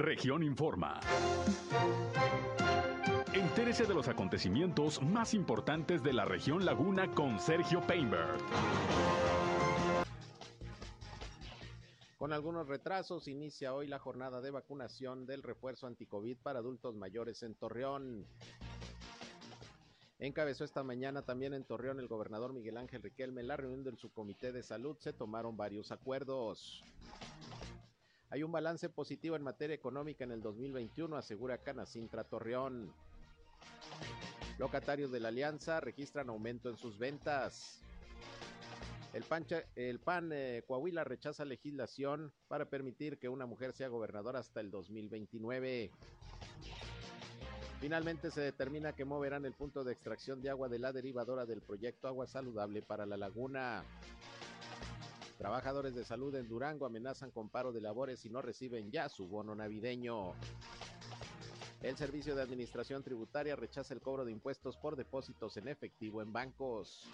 Región Informa. Entérese de los acontecimientos más importantes de la región Laguna con Sergio Painberg. Con algunos retrasos, inicia hoy la jornada de vacunación del refuerzo anticovid para adultos mayores en Torreón. Encabezó esta mañana también en Torreón el gobernador Miguel Ángel Riquelme la reunión del subcomité de salud. Se tomaron varios acuerdos. Hay un balance positivo en materia económica en el 2021, asegura Canacintra Torreón. Locatarios de la alianza registran aumento en sus ventas. El, PAN eh, Coahuila rechaza legislación para permitir que una mujer sea gobernadora hasta el 2029. Finalmente se determina que moverán el punto de extracción de agua de la derivadora del proyecto Agua Saludable para la Laguna. Trabajadores de salud en Durango amenazan con paro de labores y no reciben ya su bono navideño. El Servicio de Administración Tributaria rechaza el cobro de impuestos por depósitos en efectivo en bancos.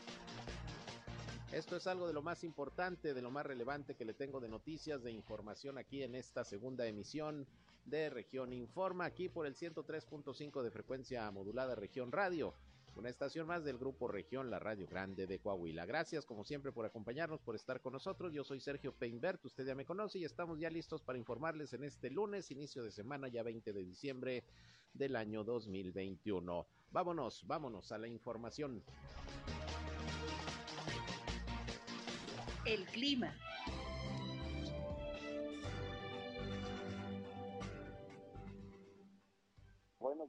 Esto es algo de lo más importante, de lo más relevante que le tengo de noticias, de información aquí en esta segunda emisión de Región Informa, aquí por el 103.5 de frecuencia modulada Región Radio, una estación más del grupo Región, la Radio Grande de Coahuila. Gracias como siempre por acompañarnos, por estar con nosotros. Yo soy Sergio Peinbert, usted ya me conoce y estamos ya listos para informarles en este lunes, inicio de semana, ya 20 de diciembre del año 2021. Vámonos, vámonos a la información. El clima.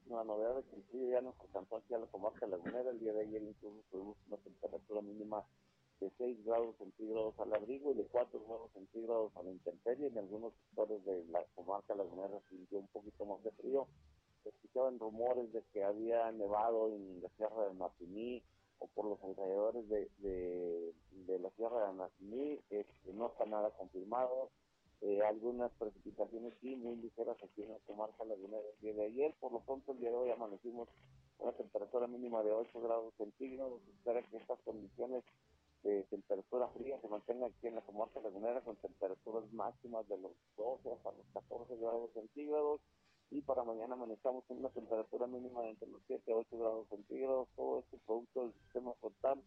La novedad que el frío ya nos alcanzó aquí a la comarca lagunera. El día de ayer incluso tuvimos una temperatura mínima de 6 grados centígrados al abrigo y de 4 grados centígrados a la intemperie. En algunos sectores de la comarca lagunera sintió un poquito más de frío. Se escuchaban rumores de que había nevado en la Sierra de Martiní, o por los alrededores de, de, la Sierra de Nacimí, que no está nada confirmado. Eh, algunas precipitaciones sí, muy ligeras aquí en la comarca lagunera el día de ayer. Por lo pronto, el día de hoy amanecimos una temperatura mínima de 8 grados centígrados. Espera que estas condiciones de temperatura fría se mantengan aquí en la comarca lagunera con temperaturas máximas de los 12 hasta los 14 grados centígrados y para mañana amanezcamos con una temperatura mínima de entre los 7 y 8 grados centígrados, todo este producto del sistema frontal.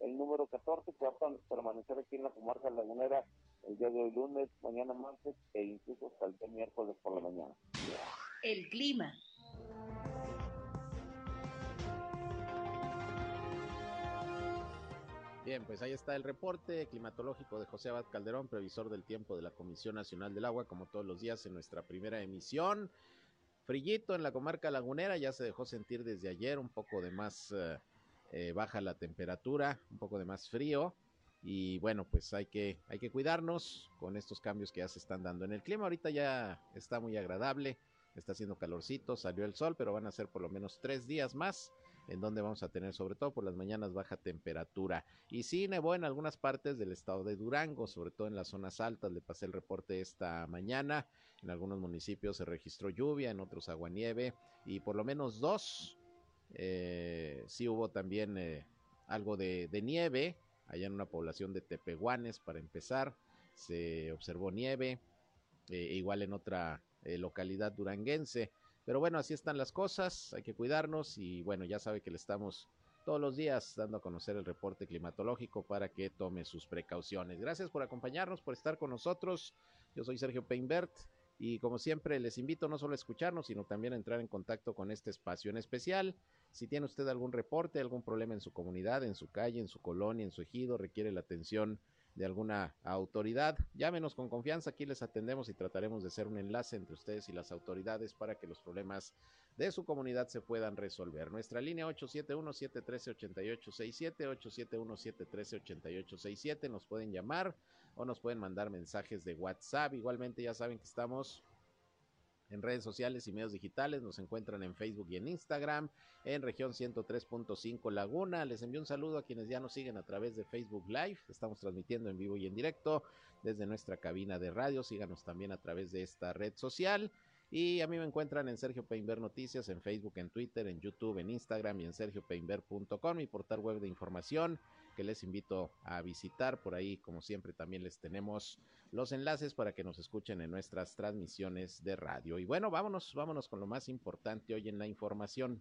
El número 14 que va a permanecer aquí en la comarca lagunera el día de hoy lunes, mañana martes e incluso hasta el día miércoles por la mañana. El clima. Bien, pues ahí está el reporte climatológico de José Abad Calderón, previsor del tiempo de la Comisión Nacional del Agua, como todos los días en nuestra primera emisión. Frillito en la comarca lagunera, ya se dejó sentir desde ayer, un poco de más eh, eh, baja la temperatura, un poco de más frío. Y bueno, pues hay que, hay que cuidarnos con estos cambios que ya se están dando en el clima. Ahorita ya está muy agradable, está haciendo calorcito, salió el sol, pero van a ser por lo menos tres días más en donde vamos a tener sobre todo por las mañanas baja temperatura. Y sí nevó en algunas partes del estado de Durango, sobre todo en las zonas altas, le pasé el reporte esta mañana, en algunos municipios se registró lluvia, en otros aguanieve y por lo menos dos, eh, sí hubo también eh, algo de, nieve, allá en una población de Tepehuanes para empezar, se observó nieve, eh, igual en otra localidad duranguense. Pero bueno, así están las cosas, hay que cuidarnos y bueno, ya sabe que le estamos todos los días dando a conocer el reporte climatológico para que tome sus precauciones. Gracias por acompañarnos, por estar con nosotros. Yo soy Sergio Peinbert y como siempre les invito no solo a escucharnos, sino también a entrar en contacto con este espacio en especial. Si tiene usted algún reporte, algún problema en su comunidad, en su calle, en su colonia, en su ejido, requiere la atención de alguna autoridad, llámenos con confianza, aquí les atendemos y trataremos de ser un enlace entre ustedes y las autoridades para que los problemas de su comunidad se puedan resolver. Nuestra línea 871-713-8867, 871-713-8867, nos pueden llamar o nos pueden mandar mensajes de WhatsApp. Igualmente ya saben que estamos en redes sociales y medios digitales. Nos encuentran en Facebook y en Instagram, en región 103.5 Laguna. Les envío un saludo a quienes ya nos siguen a través de Facebook Live. Estamos transmitiendo en vivo y en directo desde nuestra cabina de radio. Síganos también a través de esta red social. Y a mí me encuentran en Sergio Peinber Noticias, en Facebook, en Twitter, en YouTube, en Instagram y en sergiopeinber.com, mi portal web de información que les invito a visitar. Por ahí, como siempre, también les tenemos los enlaces para que nos escuchen en nuestras transmisiones de radio. Y bueno, vámonos, vámonos con lo más importante hoy en la información.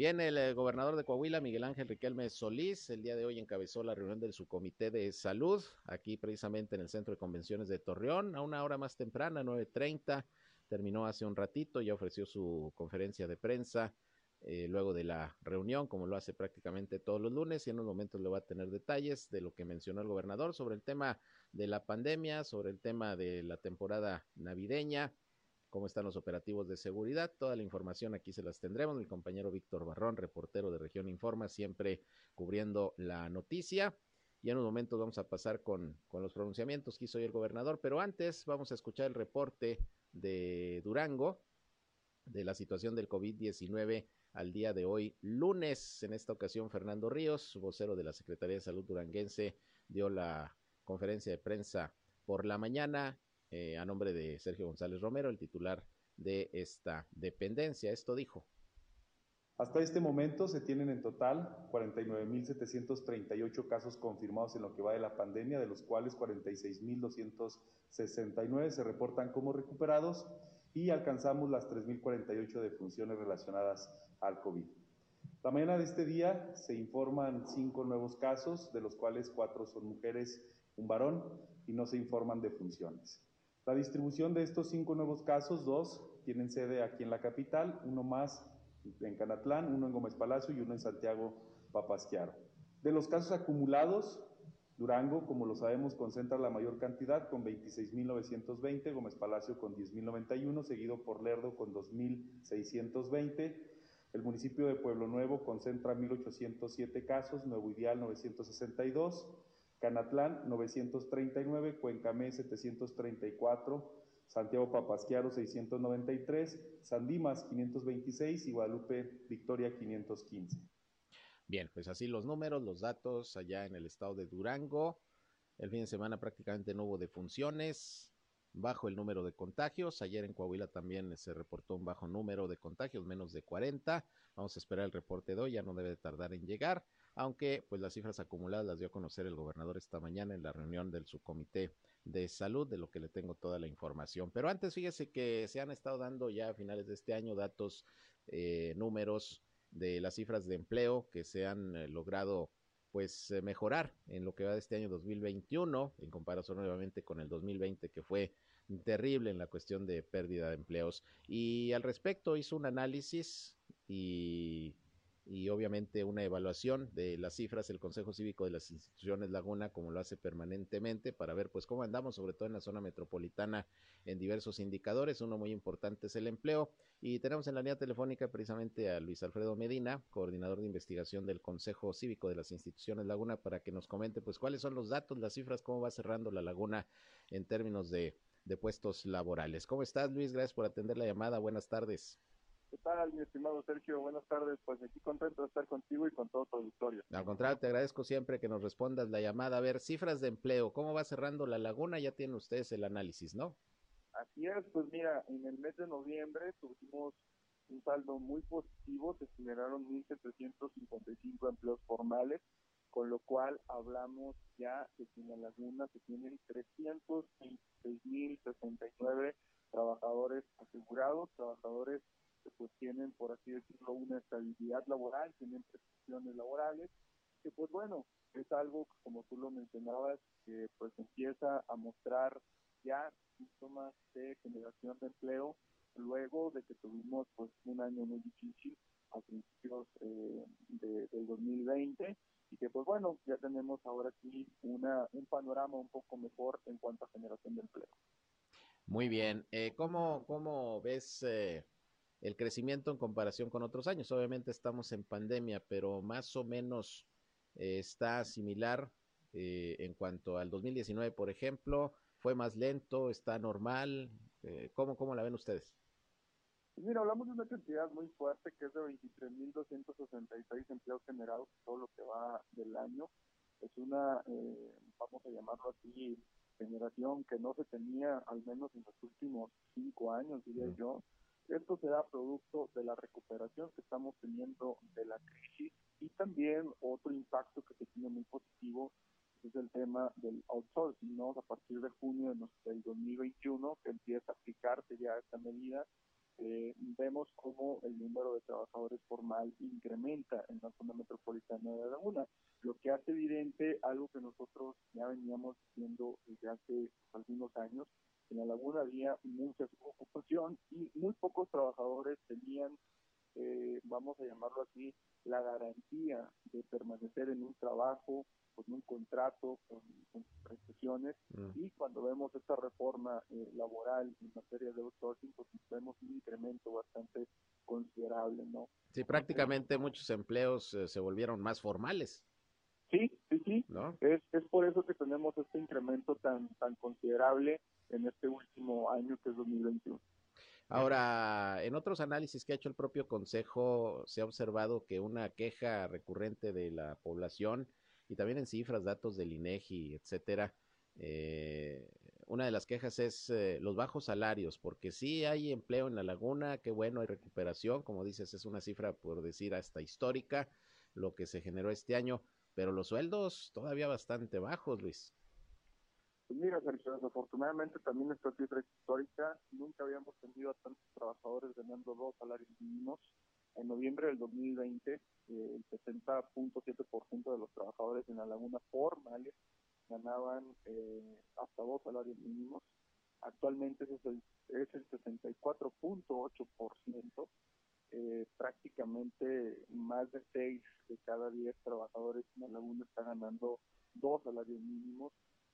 Bien, el eh, gobernador de Coahuila, Miguel Ángel Riquelme Solís, el día de hoy encabezó la reunión del subcomité de salud, aquí precisamente en el Centro de Convenciones de Torreón, a una hora más temprana, 9.30, terminó hace un ratito, ya ofreció su conferencia de prensa eh, luego de la reunión, como lo hace prácticamente todos los lunes, y en unos momentos le va a tener detalles de lo que mencionó el gobernador sobre el tema de la pandemia, sobre el tema de la temporada navideña, cómo están los operativos de seguridad. Toda la información aquí se las tendremos. Mi compañero Víctor Barrón, reportero de Región Informa, siempre cubriendo la noticia. Y en un momento vamos a pasar con, con los pronunciamientos que hizo hoy el gobernador, pero antes vamos a escuchar el reporte de Durango de la situación del COVID-19 al día de hoy, lunes. En esta ocasión, Fernando Ríos, vocero de la Secretaría de Salud duranguense, dio la conferencia de prensa por la mañana eh, a nombre de Sergio González Romero, el titular de esta dependencia. Esto dijo. Hasta este momento se tienen en total 49.738 casos confirmados en lo que va de la pandemia, de los cuales 46.269 se reportan como recuperados y alcanzamos las 3.048 defunciones relacionadas al COVID. La mañana de este día se informan cinco nuevos casos, de los cuales cuatro son mujeres, un varón, y no se informan defunciones. La distribución de estos cinco nuevos casos, dos tienen sede aquí en la capital, uno más en Canatlán, uno en Gómez Palacio y uno en Santiago Papasquiaro. De los casos acumulados, Durango, como lo sabemos, concentra la mayor cantidad con 26.920, Gómez Palacio con 10.091, seguido por Lerdo con 2.620. El municipio de Pueblo Nuevo concentra 1.807 casos, Nuevo Ideal 962, Canatlán 939, Cuencamé 734, Santiago Papasquiaro 693, San Dimas 526 y Guadalupe Victoria 515. Bien, pues así los números, los datos allá en el estado de Durango. El fin de semana prácticamente no hubo defunciones, bajo el número de contagios. Ayer en Coahuila también se reportó un bajo número de contagios, menos de 40. Vamos a esperar el reporte de hoy, ya no debe tardar en llegar aunque pues las cifras acumuladas las dio a conocer el gobernador esta mañana en la reunión del subcomité de salud, de lo que le tengo toda la información. Pero antes, fíjese que se han estado dando ya a finales de este año datos, eh, números de las cifras de empleo que se han eh, logrado pues eh, mejorar en lo que va de este año 2021 en comparación nuevamente con el 2020 que fue terrible en la cuestión de pérdida de empleos. Y al respecto hizo un análisis y y obviamente una evaluación de las cifras el Consejo Cívico de las Instituciones Laguna, como lo hace permanentemente, para ver pues cómo andamos, sobre todo en la zona metropolitana, en diversos indicadores. Uno muy importante es el empleo. Y tenemos en la línea telefónica precisamente a Luis Alfredo Medina, coordinador de investigación del Consejo Cívico de las Instituciones Laguna, para que nos comente pues cuáles son los datos, las cifras, cómo va cerrando la laguna en términos de, de puestos laborales. ¿Cómo estás, Luis? Gracias por atender la llamada. Buenas tardes. ¿Qué tal, mi estimado Sergio? Buenas tardes. Pues aquí contento de estar contigo y con todo tu auditorio. Al contrario, te agradezco siempre que nos respondas la llamada. A ver, cifras de empleo, ¿cómo va cerrando la laguna? Ya tienen ustedes el análisis, ¿no? Así es, pues mira, en el mes de noviembre tuvimos un saldo muy positivo, se generaron 1.755 empleos formales, con lo cual hablamos ya de que en la laguna se tienen 326.069 trabajadores asegurados, trabajadores pues tienen, por así decirlo, una estabilidad laboral, tienen prestaciones laborales, que pues bueno, es algo, como tú lo mencionabas, que pues empieza a mostrar ya síntomas de generación de empleo luego de que tuvimos pues un año muy difícil a principios eh, de, del 2020 y que pues bueno, ya tenemos ahora aquí una, un panorama un poco mejor en cuanto a generación de empleo. Muy bien, eh, ¿cómo, ¿cómo ves eh, el crecimiento en comparación con otros años. Obviamente estamos en pandemia, pero más o menos eh, está similar eh, en cuanto al 2019, por ejemplo. ¿Fue más lento? ¿Está normal? Eh, ¿cómo, ¿Cómo la ven ustedes? Mira, hablamos de una cantidad muy fuerte que es de 23.266 empleos generados todo lo que va del año. Es una, eh, vamos a llamarlo así, generación que no se tenía al menos en los últimos cinco años, diría yo Esto se da producto de la recuperación que estamos teniendo de la crisis y también otro impacto que se tiene muy positivo es el tema del outsourcing, ¿no? A partir de junio del 2021 que empieza a aplicarse ya esta medida, eh, vemos cómo el número de trabajadores formal incrementa en la zona metropolitana de La Laguna, lo que hace evidente algo que nosotros ya veníamos viendo desde hace algunos años. En La Laguna había mucha ocupación y muy pocos trabajadores tenían, eh, vamos a llamarlo así, la garantía de permanecer en un trabajo con un contrato, con, prestaciones, mm. y cuando vemos esta reforma eh, laboral en materia de outsourcing, pues vemos un incremento bastante considerable, ¿no? Sí, prácticamente muchos empleos eh, se volvieron más formales. Sí, sí, sí. ¿No? Es, es por eso que tenemos este incremento tan, tan considerable en este último año que es 2021. Ahora, en otros análisis que ha hecho el propio Consejo, se ha observado que una queja recurrente de la población y también en cifras, datos del INEGI, etcétera. Eh, una de las quejas es eh, los bajos salarios, porque sí hay empleo en la laguna, qué bueno, hay recuperación, como dices, es una cifra, por decir, hasta histórica, lo que se generó este año, pero los sueldos todavía bastante bajos, Luis. Pues mira, Sergio, desafortunadamente también esta cifra histórica, nunca habíamos tenido a tantos trabajadores ganando dos salarios mínimos, en noviembre del 2020, eh, el 60.7% de los trabajadores en la laguna formales ganaban eh, hasta dos salarios mínimos. Actualmente es el, es el 64.8%. Eh, prácticamente más de 6 de cada 10 trabajadores en la laguna están ganando dos salarios mínimos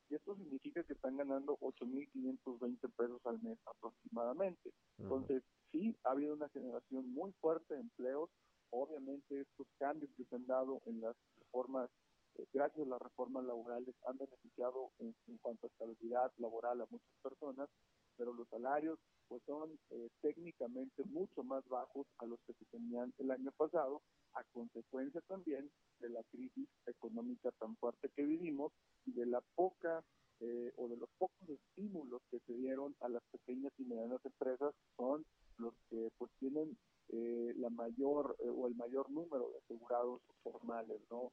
y esto significa que están ganando 8.520 pesos al mes aproximadamente. Entonces, sí, ha habido una generación muy fuerte de empleos. Obviamente, estos cambios que se han dado en las reformas, eh, gracias a las reformas laborales, han beneficiado en, cuanto a estabilidad laboral a muchas personas, pero los salarios pues son eh, técnicamente mucho más bajos a los que se tenían el año pasado, a consecuencia también de la crisis económica tan fuerte que vivimos y de la poca eh, o de los pocos estímulos que se dieron a las pequeñas y medianas empresas son los que pues tienen eh, la mayor eh, o el mayor número de asegurados formales, ¿no?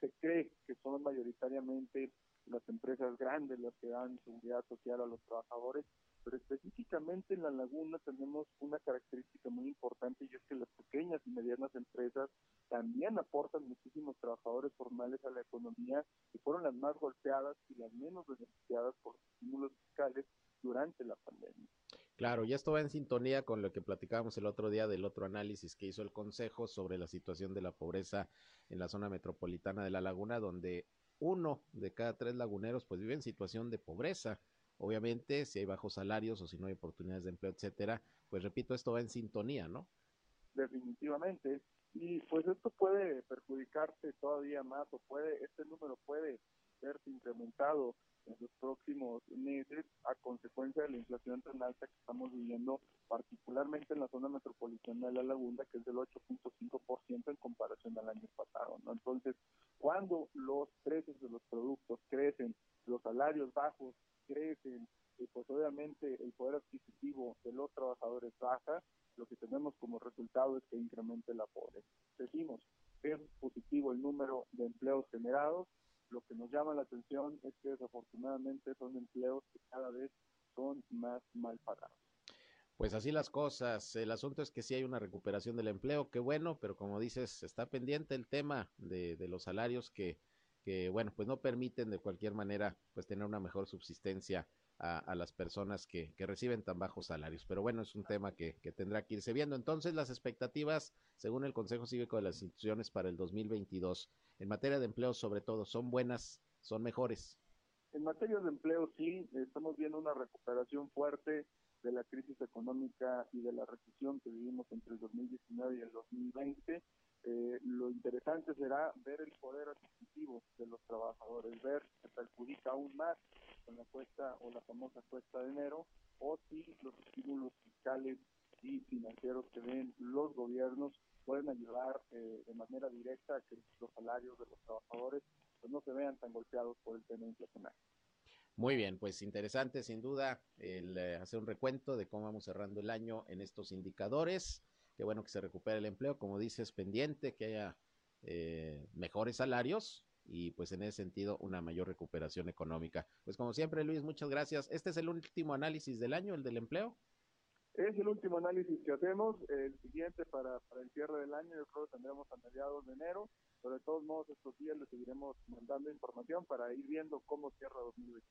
Se cree que son mayoritariamente las empresas grandes las que dan seguridad social a los trabajadores, pero específicamente en la laguna tenemos una característica muy importante y es que las pequeñas y medianas empresas también aportan muchísimos trabajadores formales a la economía y fueron las más golpeadas y las menos beneficiadas por estímulos fiscales durante la pandemia. Claro, y esto va en sintonía con lo que platicábamos el otro día del otro análisis que hizo el Consejo sobre la situación de la pobreza en la zona metropolitana de La Laguna, donde uno de cada tres laguneros pues vive en situación de pobreza. Obviamente, si hay bajos salarios o si no hay oportunidades de empleo, etcétera, pues repito, esto va en sintonía, ¿no? Definitivamente. Y pues esto puede perjudicarte todavía más o puede, este número puede verse incrementado en los próximos meses a consecuencia de la inflación tan alta que estamos viviendo, particularmente en la zona metropolitana de La Laguna, que es del 8.5% en comparación al año pasado. ¿no? Entonces, cuando los precios de los productos crecen, los salarios bajos crecen, y pues obviamente el poder adquisitivo de los trabajadores baja, lo que tenemos como resultado es que incremente la pobreza. Decimos, es positivo el número de empleos generados, lo que nos llama la atención es que desafortunadamente son empleos que cada vez son más mal pagados. Pues así las cosas. El asunto es que sí hay una recuperación del empleo, qué bueno, pero como dices, está pendiente el tema de, de los salarios que, que, bueno, pues no permiten de cualquier manera pues tener una mejor subsistencia a, las personas que, reciben tan bajos salarios. Pero bueno, es un tema que, tendrá que irse viendo. Entonces, las expectativas, según el Consejo Cívico de las Instituciones para el 2022, en materia de empleo sobre todo, ¿son buenas, son mejores? En materia de empleo, sí, estamos viendo una recuperación fuerte de la crisis económica y de la recesión que vivimos entre el 2019 y el 2020. Eh, lo interesante será ver el poder adquisitivo de los trabajadores, ver si se perjudica aún más con la cuesta o la famosa cuesta de enero, o si los estímulos fiscales y financieros que den los gobiernos pueden ayudar eh, de manera directa a que los salarios de los trabajadores pues, no se vean tan golpeados por el tema inflacionario. Muy bien, pues interesante sin duda el eh, hacer un recuento de cómo vamos cerrando el año en estos indicadores. Qué bueno que se recupere el empleo, como dices, pendiente, que haya eh, mejores salarios y pues en ese sentido una mayor recuperación económica. Pues como siempre, Luis, muchas gracias. Este es el último análisis del año, el del empleo. Es el último análisis que hacemos, el siguiente para, para el cierre del año, yo creo que tendremos a mediados de enero, pero de todos modos estos días les seguiremos mandando información para ir viendo cómo cierra 2021.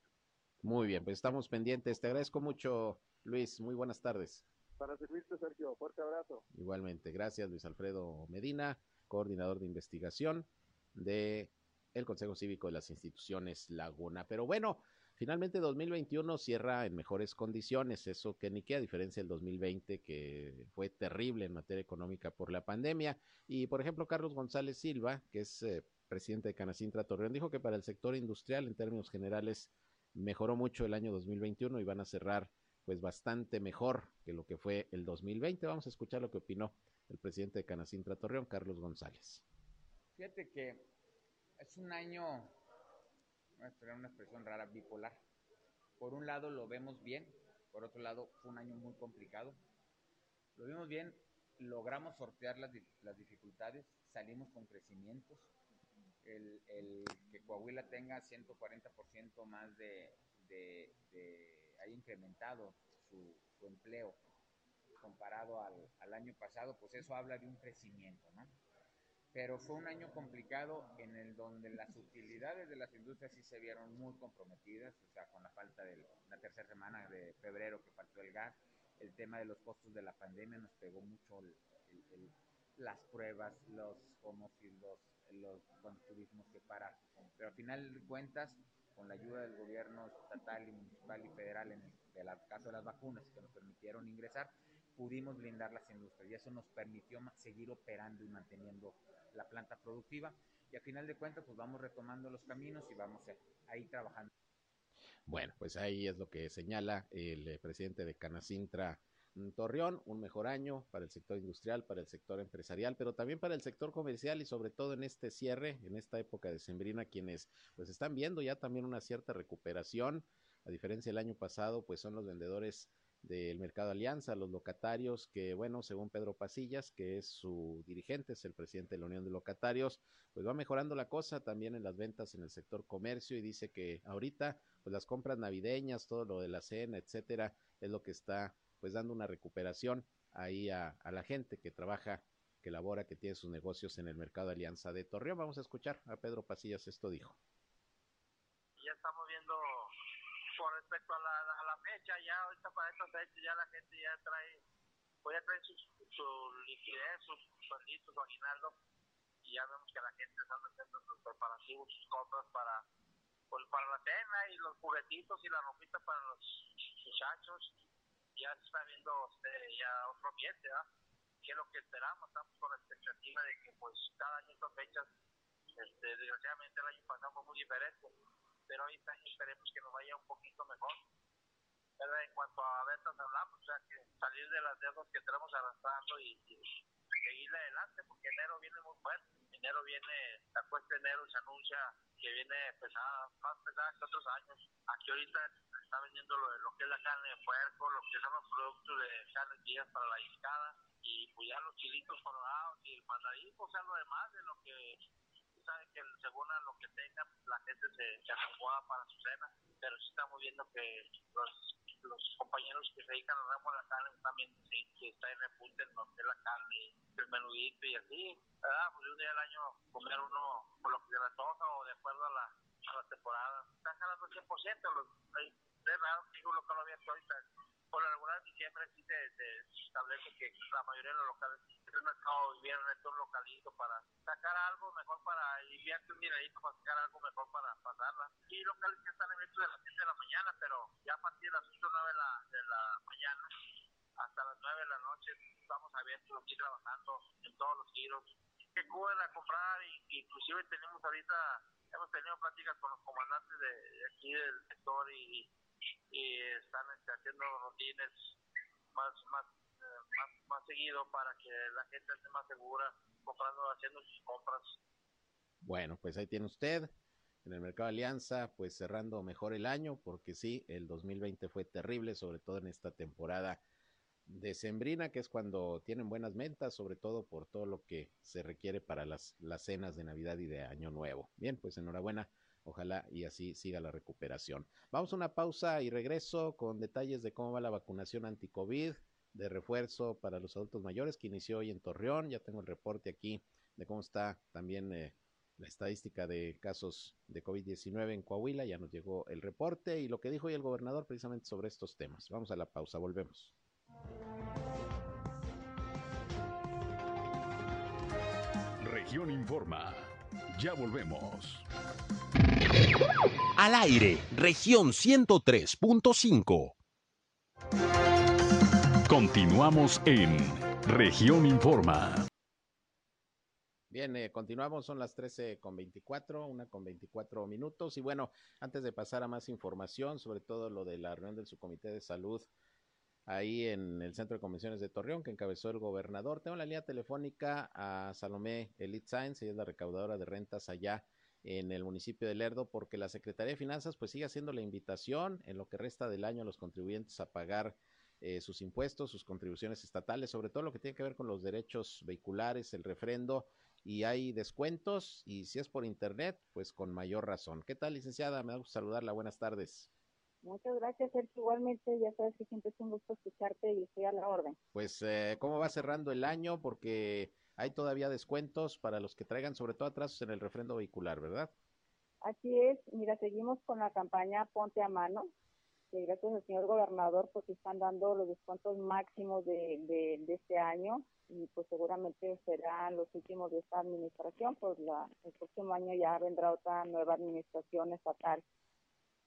Muy bien, pues estamos pendientes. Te agradezco mucho, Luis. Muy buenas tardes. Para servirte, Sergio. Fuerte abrazo. Igualmente. Gracias, Luis Alfredo Medina, coordinador de investigación de el Consejo Cívico de las Instituciones Laguna. Pero bueno, finalmente 2021 cierra en mejores condiciones, eso que ni que a diferencia del 2020 que fue terrible en materia económica por la pandemia. Y por ejemplo, Carlos González Silva, que es eh, presidente de Canacintra Torreón, dijo que para el sector industrial en términos generales mejoró mucho el año 2021 y van a cerrar pues bastante mejor que lo que fue el 2020. Vamos a escuchar lo que opinó el presidente de Canacintra Torreón, Carlos González. Fíjate que es un año, voy a esperar una expresión rara, bipolar. Por un lado lo vemos bien, por otro lado fue un año muy complicado. Lo vimos bien, logramos sortear las, las dificultades, salimos con crecimientos, el, el que Coahuila tenga 140% más de, haya incrementado su, su empleo comparado al, al, año pasado, pues eso habla de un crecimiento, ¿no? Pero fue un año complicado en el donde las utilidades de las industrias sí se vieron muy comprometidas, o sea, con la falta de la tercera semana de febrero que faltó el gas, el tema de los costos de la pandemia nos pegó mucho el, el, las pruebas, los home los los bueno, turismos que parar. Pero al final de cuentas, con la ayuda del gobierno estatal y municipal y federal, en el, caso de las vacunas que nos permitieron ingresar, pudimos blindar las industrias y eso nos permitió seguir operando y manteniendo la planta productiva y al final de cuentas pues vamos retomando los caminos y vamos ahí trabajando. Bueno, pues ahí es lo que señala el eh, presidente de Canacintra, Torreón, un mejor año para el sector industrial, para el sector empresarial, pero también para el sector comercial y sobre todo en este cierre, en esta época de sembrina, quienes pues están viendo ya también una cierta recuperación, a diferencia del año pasado, pues son los vendedores del Mercado Alianza, los locatarios, que bueno, según Pedro Pasillas, que es su dirigente, es el presidente de la Unión de Locatarios, pues va mejorando la cosa también en las ventas en el sector comercio y dice que ahorita, pues las compras navideñas, todo lo de la cena, etcétera, es lo que está pues dando una recuperación ahí a, a, la gente que trabaja, que labora, que tiene sus negocios en el mercado Alianza de Torreón. Vamos a escuchar a Pedro Pasillas, esto dijo. Ya estamos viendo con respecto a la, a la fecha, ya ahorita para esta fecha ya la gente ya trae, pues ya trae su, su liquidez, sus suelditos, su aguinaldo, y ya vemos que la gente está haciendo sus preparativos, sus compras para, pues, para la cena y los juguetitos y la ropita para los muchachos ya se está viendo este, ya otro ambiente, ¿verdad? que es lo que esperamos, estamos con la expectativa de que pues cada año estas fechas, este, desgraciadamente el año pasado fue muy diferente, pero hoy esperemos que nos vaya un poquito mejor. En cuanto a ventas hablamos, o sea que salir de las deudas que tenemos arrastrando y, y seguir adelante, porque enero viene muy fuerte, enero viene, la cuesta de enero se anuncia que viene pesada, más pesada que otros años, aquí ahorita está vendiendo lo, lo que es la carne de puerco, lo que son los productos de carne guías para la discada y pues ya los chilitos colorados y el mandarín, o sea, lo demás de lo que sabe que según a lo que tenga la gente se, se acomoda para su cena, pero sí estamos viendo que los, los compañeros que se dedican al ramo de la carne también sí, que está en repunte en lo que es la carne, el menudito y así, ¿verdad? Pues un día al año comer uno por lo que se le o de acuerdo a la, a la temporada. Están ganando 100%, los, es raro que digo lo que lo había ahorita. Por lo regular, diciembre sí se, establece que la mayoría de los locales el mercado invierno es un localito para sacar algo mejor para invierte un dinerito para sacar algo mejor para pasarla. Y locales que están abiertos de las 7 de la mañana, pero ya a partir de las 8 o 9 de la, de la mañana hasta las 9 de la noche estamos abiertos aquí trabajando en todos los giros que cubren a comprar y, inclusive tenemos ahorita hemos tenido pláticas con los comandantes de, de aquí del sector y y están este, haciendo rutines más más, eh, más más seguido para que la gente esté más segura comprando haciendo sus compras. Bueno pues ahí tiene usted en el mercado Alianza, pues cerrando mejor el año, porque sí, el 2020 fue terrible, sobre todo en esta temporada decembrina, que es cuando tienen buenas ventas, sobre todo por todo lo que se requiere para las, las cenas de Navidad y de Año Nuevo. Bien, pues enhorabuena, ojalá y así siga la recuperación. Vamos a una pausa y regreso con detalles de cómo va la vacunación anti-COVID de refuerzo para los adultos mayores que inició hoy en Torreón. Ya tengo el reporte aquí de cómo está también eh, la estadística de casos de COVID-19 en Coahuila. Ya nos llegó el reporte y lo que dijo hoy el gobernador precisamente sobre estos temas. Vamos a la pausa, volvemos. Región Informa. Ya volvemos. Al aire, región 103.5. Continuamos en región Informa. Bien, eh, continuamos, son las 13 con 24, una con 24 minutos. Y bueno, antes de pasar a más información, sobre todo lo de la reunión del subcomité de salud ahí en el Centro de Convenciones de Torreón, que encabezó el gobernador. Tengo la línea telefónica a Salomé Elite Science, ella es la recaudadora de rentas allá en el municipio de Lerdo, porque la Secretaría de Finanzas pues sigue haciendo la invitación en lo que resta del año a los contribuyentes a pagar eh, sus impuestos, sus contribuciones estatales, sobre todo lo que tiene que ver con los derechos vehiculares, el refrendo, y hay descuentos, y si es por internet, pues con mayor razón. ¿Qué tal, licenciada? Me da gusto saludarla. Buenas tardes. Muchas gracias, Sergio. Igualmente, ya sabes que siempre es un gusto escucharte y estoy a la orden. Pues, eh, ¿cómo va cerrando el año? Porque hay todavía descuentos para los que traigan, sobre todo atrasos en el refrendo vehicular, ¿verdad? Así es. Mira, seguimos con la campaña Ponte a Mano. Que gracias al señor gobernador, pues están dando los descuentos máximos de, de, de este año y pues seguramente serán los últimos de esta administración, pues la, el próximo año ya vendrá otra nueva administración estatal.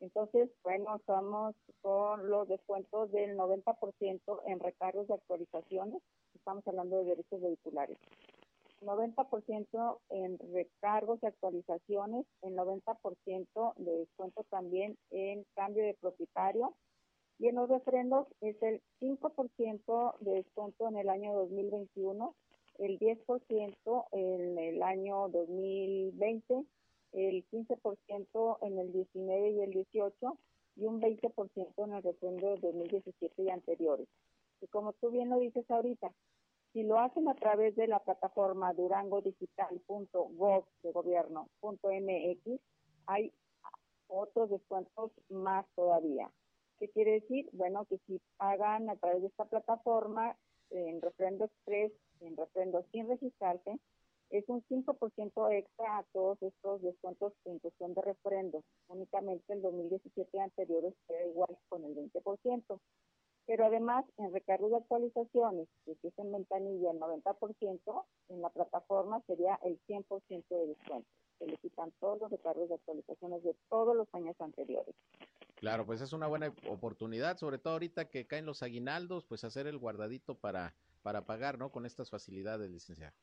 Entonces, bueno, estamos con los descuentos del 90% en recargos de actualizaciones, estamos hablando de derechos vehiculares. 90% en recargos y actualizaciones, el 90% de descuento también en cambio de propietario y en los refrendos es el 5% de descuento en el año 2021, el 10% en el año 2020 el 15% en el 19 y el 18 y un 20% en el refrendo de 2017 y anteriores. Y como tú bien lo dices ahorita, si lo hacen a través de la plataforma durangodigital.gov de gobierno.mx, hay otros descuentos más todavía. ¿Qué quiere decir? Bueno, que si pagan a través de esta plataforma en refrendo express, en refrendo sin registrarse, es un 5% extra a todos estos descuentos en cuestión de refrendos. Únicamente el 2017 anterior era igual con el 20%. Pero además, en recargos de actualizaciones, que es en ventanilla el 90%, en la plataforma sería el 100% de descuento. Se le quitan todos los recargos de actualizaciones de todos los años anteriores. Claro, pues es una buena oportunidad, sobre todo ahorita que caen los aguinaldos, pues hacer el guardadito para, para pagar, ¿no? Con estas facilidades, licenciado.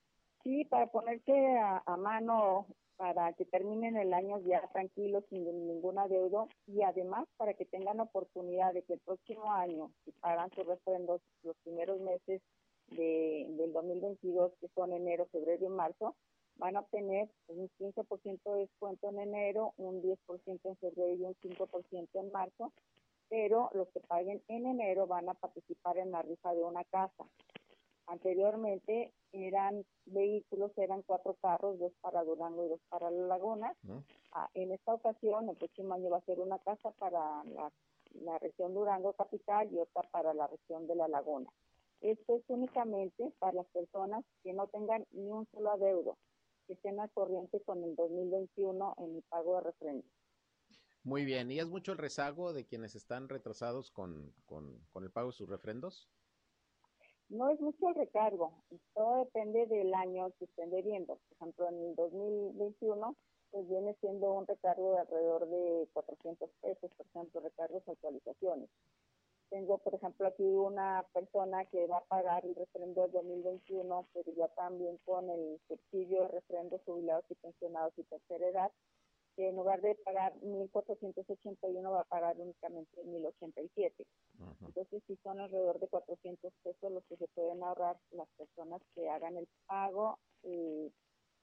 Sí, para ponerse a, a, mano para que terminen el año ya tranquilos, sin ninguna deuda y además para que tengan oportunidad de que el próximo año, si pagan sus refrendos los primeros meses de, del 2022, que son enero, febrero y marzo, van a obtener un 15% de descuento en enero, un 10% en febrero y un 5% en marzo, pero los que paguen en enero van a participar en la rifa de una casa. Anteriormente eran vehículos, eran cuatro carros, dos para Durango y dos para la Laguna. Ah, en esta ocasión, el próximo año va a ser una casa para la, la región Durango capital y otra para la región de la Laguna. Esto es únicamente para las personas que no tengan ni un solo adeudo, que estén al corriente con el 2021 en el pago de refrendo. Muy bien, ¿y es mucho el rezago de quienes están retrasados con, con, con el pago de sus refrendos? No es mucho el recargo, todo depende del año que estén debiendo. Por ejemplo, en el 2021, pues viene siendo un recargo de alrededor de 400 pesos, por ejemplo, recargos actualizaciones. Tengo, por ejemplo, aquí una persona que va a pagar el refrendo del 2021, pero ya también con el subsidio de refrendo jubilados y pensionados y tercera edad, que en lugar de pagar 1.481 va a pagar únicamente 1.087. Uh-huh. Entonces, sí son alrededor de 400 pesos los que se pueden ahorrar las personas que hagan el pago eh,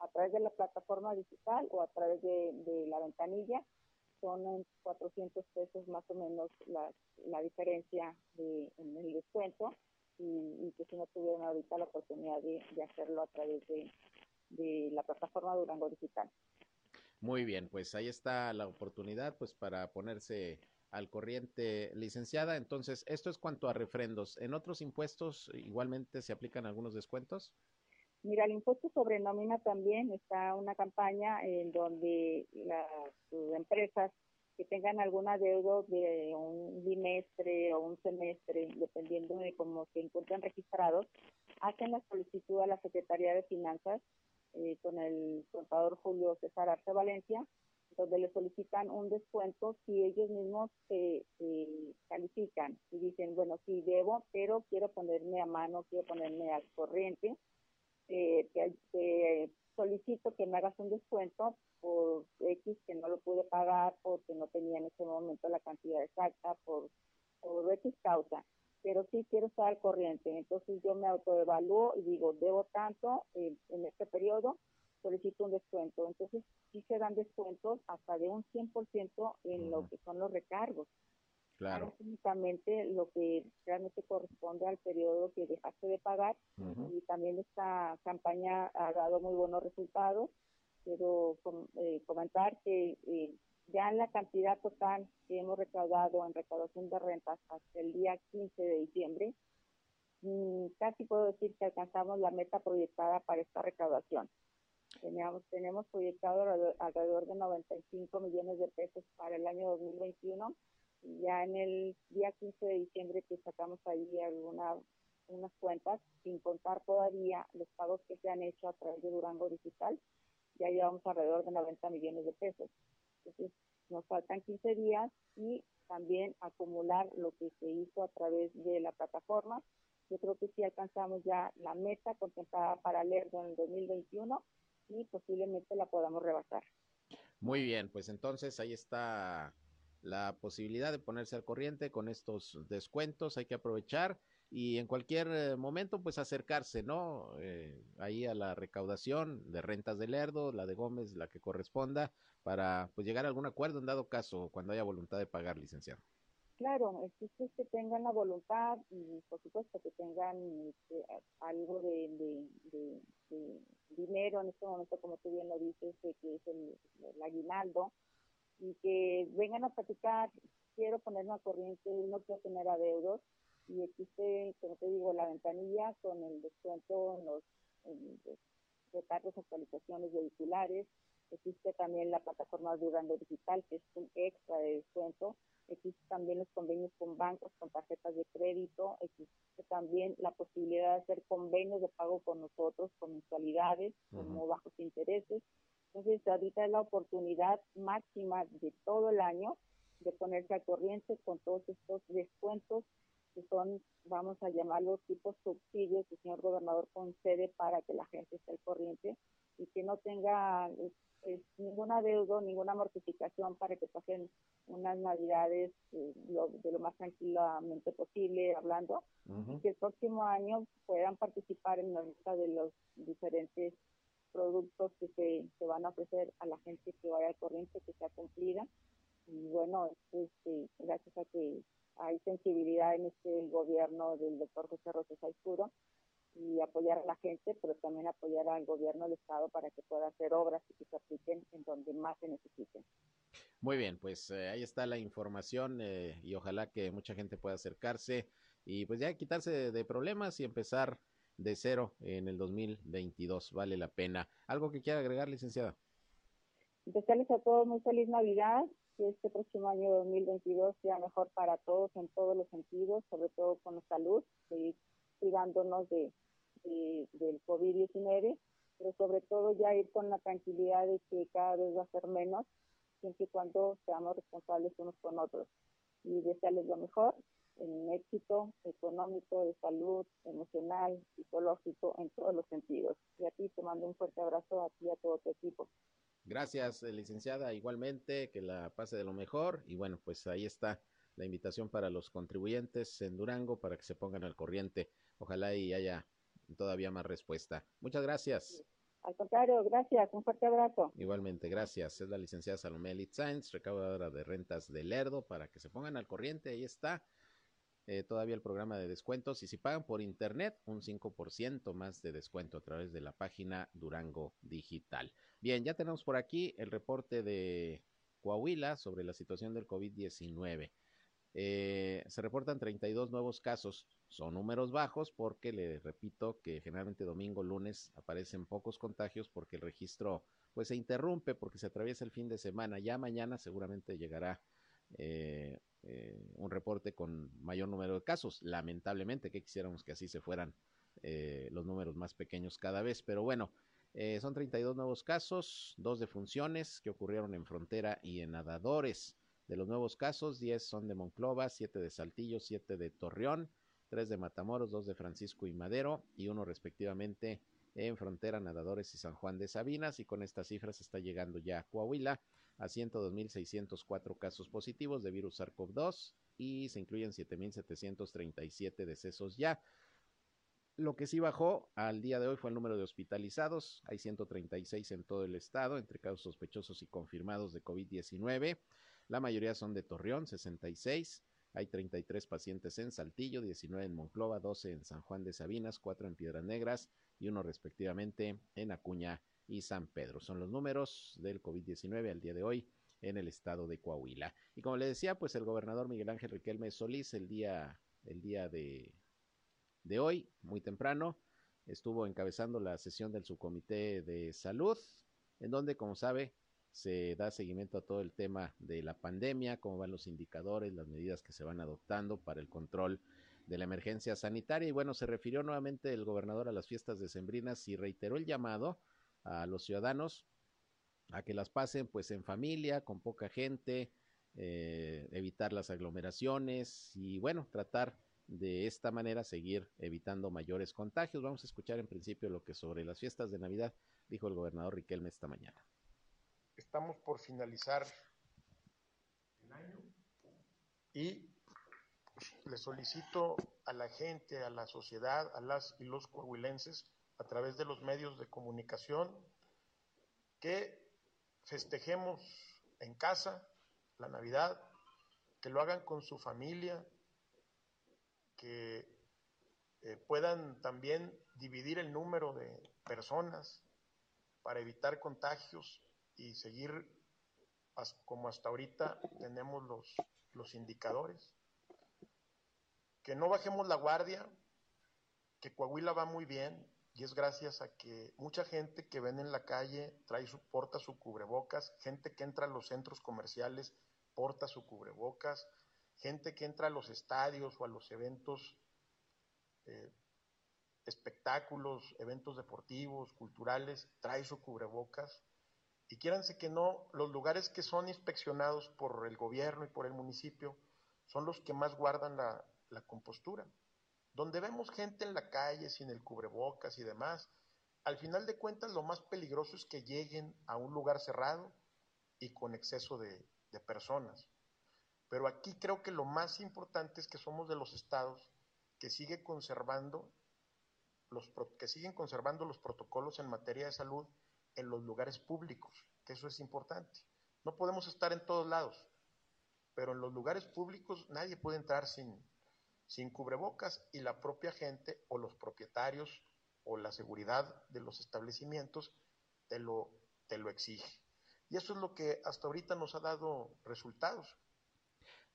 a través de la plataforma digital o a través de, la ventanilla. Son 400 pesos más o menos la, la diferencia de, en el descuento y, que si no tuvieron ahorita la oportunidad de, hacerlo a través de, de la plataforma Durango Digital. Muy bien, pues ahí está la oportunidad pues para ponerse al corriente licenciada. Entonces, esto es cuanto a refrendos. ¿En otros impuestos igualmente se aplican algunos descuentos? Mira, el impuesto sobre nómina también está una campaña en donde las empresas que tengan algún adeudo de un bimestre o un semestre, dependiendo de cómo se encuentran registrados, hacen la solicitud a la Secretaría de Finanzas eh, con el contador Julio César Arce Valencia donde le solicitan un descuento si ellos mismos se, califican y dicen, bueno, sí debo, pero quiero ponerme a mano, quiero ponerme al corriente, eh, te, solicito que me hagas un descuento por X que no lo pude pagar porque no tenía en ese momento la cantidad exacta, por, por X causa, pero sí quiero estar al corriente. Entonces yo me autoevalúo y digo, debo tanto en este periodo, solicito un descuento. Entonces, sí se dan descuentos hasta de un 100% en lo que son los recargos. Claro. únicamente lo que realmente corresponde al periodo que dejaste de pagar. Y también esta campaña ha dado muy buenos resultados. Quiero eh, comentar que eh, ya en la cantidad total que hemos recaudado en recaudación de rentas hasta el día 15 de diciembre, mm, casi puedo decir que alcanzamos la meta proyectada para esta recaudación. Teníamos, tenemos proyectado alrededor de 95 millones de pesos para el año 2021. Y ya en el día 15 de diciembre que sacamos ahí alguna, unas cuentas, sin contar todavía los pagos que se han hecho a través de Durango Digital, ya llevamos alrededor de 90 millones de pesos. Entonces, nos faltan 15 días y también acumular lo que se hizo a través de la plataforma. Yo creo que sí alcanzamos ya la meta contemplada para Lerdo en el 2021 y posiblemente la podamos rebasar. Muy bien, pues entonces ahí está la posibilidad de ponerse al corriente con estos descuentos, hay que aprovechar y en cualquier eh, momento pues acercarse, ¿no? Eh, ahí a la recaudación de rentas de Lerdo, la de Gómez, la que corresponda, para pues llegar a algún acuerdo en dado caso cuando haya voluntad de pagar, licenciado. Claro, es que tengan la voluntad y por supuesto que tengan este, algo de, dinero en este momento, como tú bien lo dices, que es el, aguinaldo, y que vengan a platicar, quiero ponerme a corriente, no quiero tener adeudos, y existe, como te digo, la ventanilla con el descuento en los retardos, actualizaciones vehiculares, existe también la plataforma Durango Digital, que es un extra de descuento, existen también los convenios con bancos, con tarjetas de crédito, existe también la posibilidad de hacer convenios de pago con nosotros, con mensualidades, como bajos intereses. Entonces, ahorita es la oportunidad máxima de todo el año de ponerse al corriente con todos estos descuentos que son, vamos a llamarlos tipos subsidios que el señor gobernador concede para que la gente esté al corriente y que no tenga es ningún adeudo, ninguna mortificación para que pasen unas navidades eh, de lo más tranquilamente posible hablando y que el próximo año puedan participar en la lista de los diferentes productos que se, se, van a ofrecer a la gente que vaya al corriente, que sea cumplida. Y bueno, este, gracias a que hay sensibilidad en este gobierno del doctor José Rosa Saizuro, y apoyar a la gente, pero también apoyar al gobierno del Estado para que pueda hacer obras y que se apliquen en donde más se necesiten. Muy bien, pues eh, ahí está la información eh, y ojalá que mucha gente pueda acercarse y pues ya quitarse de, problemas y empezar de cero en el 2022. Vale la pena. ¿Algo que quiera agregar, licenciada? Desearles a todos muy feliz Navidad, que este próximo año 2022 sea mejor para todos en todos los sentidos, sobre todo con la salud, seguir cuidándonos de, del COVID-19, pero sobre todo ya ir con la tranquilidad de que cada vez va a ser menos, siempre y cuando seamos responsables unos con otros. Y desearles lo mejor, en éxito económico, de salud, emocional, psicológico, en todos los sentidos. Y a ti te mando un fuerte abrazo a ti y a todo tu equipo. Gracias, eh, licenciada. Igualmente, que la pase de lo mejor. Y bueno, pues ahí está la invitación para los contribuyentes en Durango para que se pongan al corriente. Ojalá y haya todavía más respuesta. Muchas gracias. Al contrario, gracias. Un fuerte abrazo. Igualmente, gracias. Es la licenciada Salomé Litzainz, recaudadora de rentas de Lerdo, para que se pongan al corriente. Ahí está. Eh, todavía el programa de descuentos y si pagan por internet un 5% más de descuento a través de la página Durango Digital. Bien, ya tenemos por aquí el reporte de Coahuila sobre la situación del COVID-19. Eh, se reportan 32 nuevos casos, son números bajos porque le repito que generalmente domingo, lunes aparecen pocos contagios porque el registro pues se interrumpe porque se atraviesa el fin de semana. Ya mañana seguramente llegará eh, eh, un reporte con mayor número de casos. Lamentablemente, que quisiéramos que así se fueran eh, los números más pequeños cada vez, pero bueno, eh, son 32 nuevos casos, dos de funciones que ocurrieron en frontera y en nadadores. De los nuevos casos, 10 son de Monclova, 7 de Saltillo, 7 de Torreón, 3 de Matamoros, 2 de Francisco y Madero y uno respectivamente en frontera, nadadores y San Juan de Sabinas. Y con estas cifras está llegando ya a Coahuila a 102.604 casos positivos de virus SARS-CoV-2 y se incluyen 7.737 decesos ya. Lo que sí bajó al día de hoy fue el número de hospitalizados. Hay 136 en todo el estado, entre casos sospechosos y confirmados de COVID-19. La mayoría son de Torreón, 66. Hay 33 pacientes en Saltillo, 19 en Monclova, 12 en San Juan de Sabinas, 4 en Piedras Negras y uno respectivamente en Acuña y San Pedro. Son los números del COVID-19 al día de hoy en el estado de Coahuila. Y como le decía, pues el gobernador Miguel Ángel Riquelme Solís el día, el día de, de hoy, muy temprano, estuvo encabezando la sesión del subcomité de salud, en donde, como sabe, se da seguimiento a todo el tema de la pandemia, cómo van los indicadores, las medidas que se van adoptando para el control de la emergencia sanitaria. Y bueno, se refirió nuevamente el gobernador a las fiestas decembrinas y reiteró el llamado a los ciudadanos a que las pasen pues en familia, con poca gente, eh, evitar las aglomeraciones y bueno, tratar de esta manera seguir evitando mayores contagios. Vamos a escuchar en principio lo que sobre las fiestas de Navidad dijo el gobernador Riquelme esta mañana. Estamos por finalizar el año y le solicito a la gente, a la sociedad, a las y los coahuilenses, a través de los medios de comunicación, que festejemos en casa la Navidad, que lo hagan con su familia, que eh, puedan también dividir el número de personas para evitar contagios y seguir como hasta ahorita tenemos los, los indicadores. Que no bajemos la guardia, que Coahuila va muy bien, y es gracias a que mucha gente que ven en la calle trae su, porta su cubrebocas, gente que entra a los centros comerciales porta su cubrebocas, gente que entra a los estadios o a los eventos, eh, espectáculos, eventos deportivos, culturales, trae su cubrebocas. Y quiéranse que no, los lugares que son inspeccionados por el gobierno y por el municipio son los que más guardan la, la compostura donde vemos gente en la calle sin el cubrebocas y demás, al final de cuentas lo más peligroso es que lleguen a un lugar cerrado y con exceso de, personas. Pero aquí creo que lo más importante es que somos de los estados que sigue conservando los que siguen conservando los protocolos en materia de salud en los lugares públicos, que eso es importante. No podemos estar en todos lados, pero en los lugares públicos nadie puede entrar sin, sin cubrebocas y la propia gente o los propietarios o la seguridad de los establecimientos te lo, te lo exige. Y eso es lo que hasta ahorita nos ha dado resultados.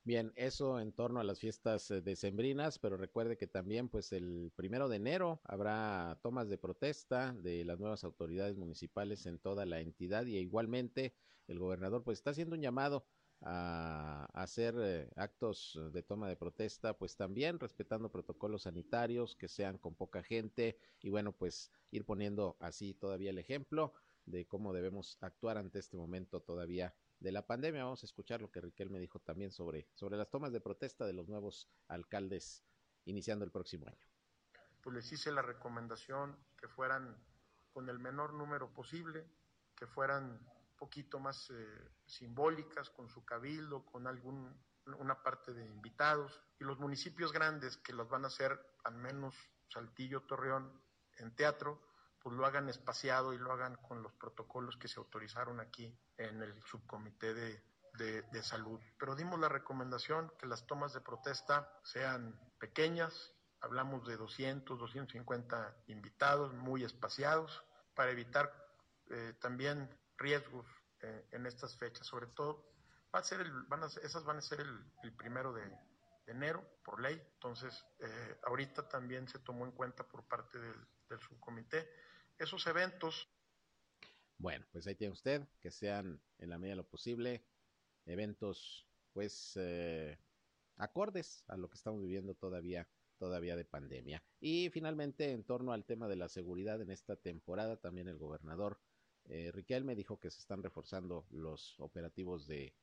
Bien, eso en torno a las fiestas eh, decembrinas, pero recuerde que también pues el primero de enero habrá tomas de protesta de las nuevas autoridades municipales en toda la entidad y igualmente el gobernador pues está haciendo un llamado a, hacer eh, actos de toma de protesta, pues también respetando protocolos sanitarios, que sean con poca gente y bueno, pues ir poniendo así todavía el ejemplo de cómo debemos actuar ante este momento todavía de la pandemia. Vamos a escuchar lo que Riquel me dijo también sobre, sobre las tomas de protesta de los nuevos alcaldes iniciando el próximo año. Pues les hice la recomendación que fueran con el menor número posible, que fueran poquito más eh, simbólicas, con su cabildo, con algún, una parte de invitados, y los municipios grandes que las van a hacer, al menos Saltillo, Torreón, en teatro, pues lo hagan espaciado y lo hagan con los protocolos que se autorizaron aquí en el subcomité de, de, salud. Pero dimos la recomendación que las tomas de protesta sean pequeñas, hablamos de 200, 250 invitados, muy espaciados, para evitar eh, también riesgos eh, en estas fechas, sobre todo va a ser el, van a, esas van a ser el, primero de, enero por ley, entonces eh, ahorita también se tomó en cuenta por parte del, del subcomité esos eventos. Bueno, pues ahí tiene usted, que sean en la medida de lo posible eventos pues eh, acordes a lo que estamos viviendo todavía todavía de pandemia. Y finalmente, en torno al tema de la seguridad en esta temporada, también el gobernador eh, Riquelme dijo que se están reforzando los operativos de,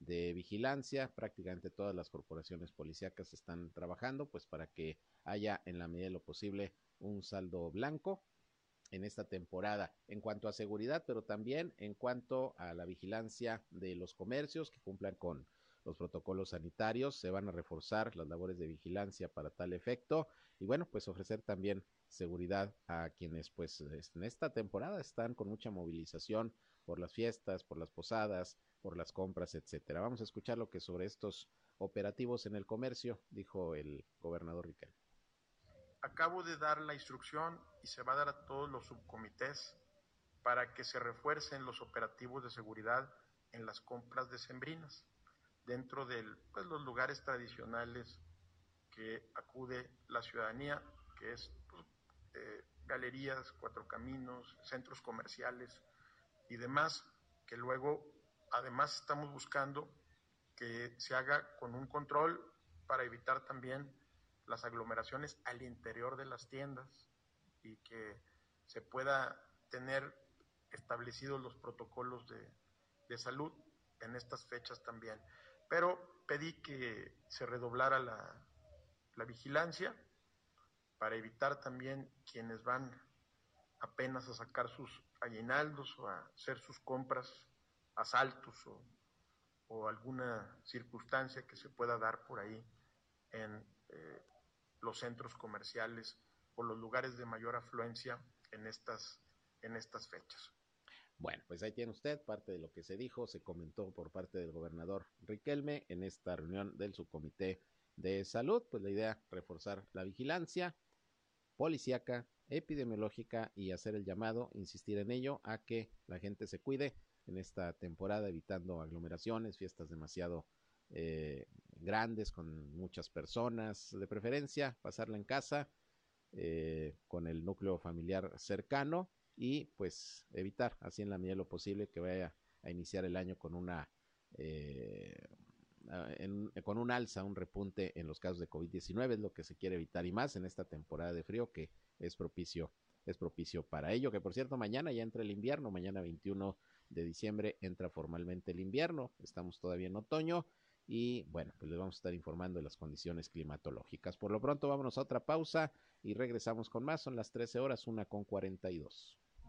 vigilancia. Prácticamente todas las corporaciones policíacas están trabajando, pues para que haya en la medida de lo posible un saldo blanco en esta temporada en cuanto a seguridad, pero también en cuanto a la vigilancia de los comercios que cumplan con los protocolos sanitarios. Se van a reforzar las labores de vigilancia para tal efecto y bueno, pues ofrecer también seguridad a quienes pues en esta temporada están con mucha movilización por las fiestas, por las posadas, por las compras, etcétera. Vamos a escuchar lo que sobre estos operativos en el comercio dijo el gobernador Riquelme acabo de dar la instrucción y se va a dar a todos los subcomités para que se refuercen los operativos de seguridad en las compras de sembrinas dentro de pues, los lugares tradicionales que acude la ciudadanía, que es pues, eh, galerías, cuatro caminos, centros comerciales y demás, que luego además estamos buscando que se haga con un control para evitar también las aglomeraciones al interior de las tiendas y que se pueda tener establecidos los protocolos de, salud en estas fechas también. Pero pedí que se redoblara la, la vigilancia para evitar también quienes van apenas a sacar sus aguinaldos o a hacer sus compras, asaltos o, o alguna circunstancia que se pueda dar por ahí en eh, los centros comerciales o los lugares de mayor afluencia en estas, en estas fechas. Bueno, pues ahí tiene usted parte de lo que se dijo, se comentó por parte del gobernador Riquelme en esta reunión del subcomité de salud, pues la idea reforzar la vigilancia policíaca, epidemiológica y hacer el llamado, insistir en ello, a que la gente se cuide en esta temporada, evitando aglomeraciones, fiestas demasiado eh, grandes con muchas personas, de preferencia pasarla en casa eh, con el núcleo familiar cercano y pues evitar así en la medida de lo posible que vaya a iniciar el año con una eh, con un alza, un repunte en los casos de COVID-19 es lo que se quiere evitar y más en esta temporada de frío que es propicio es propicio para ello, que por cierto mañana ya entra el invierno, mañana 21 de diciembre entra formalmente el invierno, estamos todavía en otoño y bueno, pues les vamos a estar informando de las condiciones climatológicas. Por lo pronto, vámonos a otra pausa y regresamos con más. Son las 13 horas, una con 42.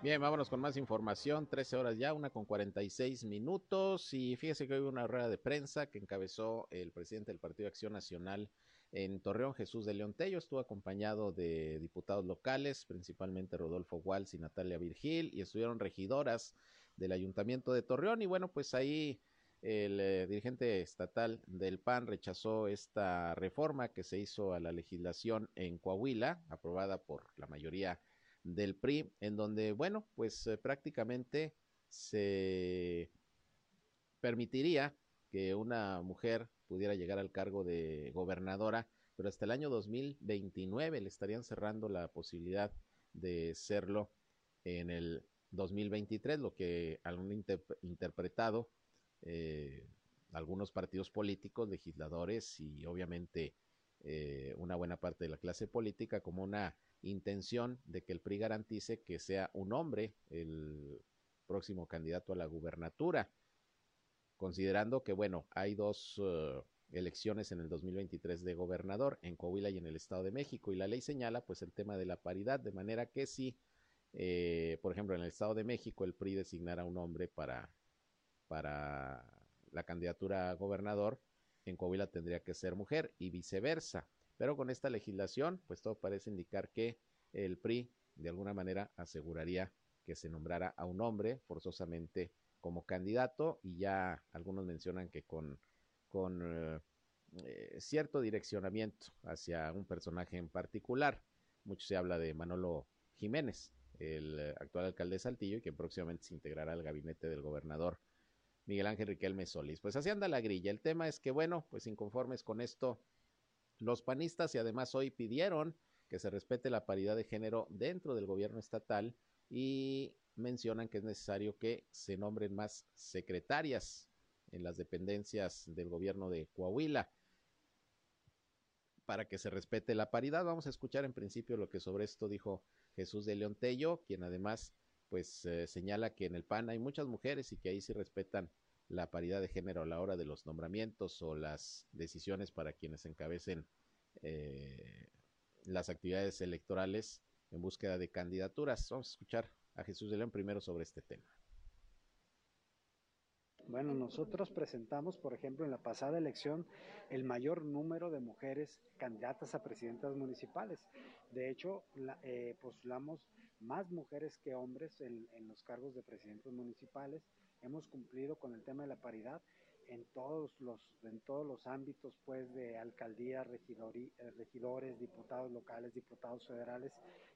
Bien, vámonos con más información. 13 horas ya, una con 46 minutos. Y fíjese que hubo una rueda de prensa que encabezó el presidente del Partido de Acción Nacional en Torreón, Jesús de León Tello. Estuvo acompañado de diputados locales, principalmente Rodolfo Walsh y Natalia Virgil, y estuvieron regidoras del Ayuntamiento de Torreón. Y bueno, pues ahí el eh, dirigente estatal del PAN rechazó esta reforma que se hizo a la legislación en Coahuila, aprobada por la mayoría del PRI, en donde, bueno, pues eh, prácticamente se permitiría que una mujer pudiera llegar al cargo de gobernadora, pero hasta el año 2029 le estarían cerrando la posibilidad de serlo en el 2023, lo que han interpretado eh, algunos partidos políticos, legisladores y obviamente eh, una buena parte de la clase política como una intención de que el PRI garantice que sea un hombre el próximo candidato a la gubernatura. considerando que, bueno, hay dos uh, elecciones en el 2023 de gobernador en Coahuila y en el Estado de México, y la ley señala pues el tema de la paridad, de manera que si, eh, por ejemplo, en el Estado de México el PRI designara un hombre para, para la candidatura a gobernador, en Coahuila tendría que ser mujer y viceversa. Pero con esta legislación, pues todo parece indicar que el PRI de alguna manera aseguraría que se nombrara a un hombre forzosamente como candidato y ya algunos mencionan que con, con eh, eh, cierto direccionamiento hacia un personaje en particular. Mucho se habla de Manolo Jiménez, el actual alcalde de Saltillo y que próximamente se integrará al gabinete del gobernador Miguel Ángel Riquelme Solís. Pues así anda la grilla. El tema es que, bueno, pues inconformes con esto, los panistas y además hoy pidieron que se respete la paridad de género dentro del gobierno estatal y mencionan que es necesario que se nombren más secretarias en las dependencias del gobierno de Coahuila para que se respete la paridad. Vamos a escuchar en principio lo que sobre esto dijo Jesús de León Tello, quien además pues eh, señala que en el PAN hay muchas mujeres y que ahí sí respetan la paridad de género a la hora de los nombramientos o las decisiones para quienes encabecen eh, las actividades electorales en búsqueda de candidaturas. Vamos a escuchar a Jesús de León primero sobre este tema. Bueno, nosotros presentamos, por ejemplo, en la pasada elección el mayor número de mujeres candidatas a presidentas municipales. De hecho, eh, postulamos más mujeres que hombres en, en los cargos de presidentes municipales. Hemos cumplido con el tema de la paridad en todos los en todos los ámbitos pues de alcaldía, eh, regidores, diputados locales, diputados federales,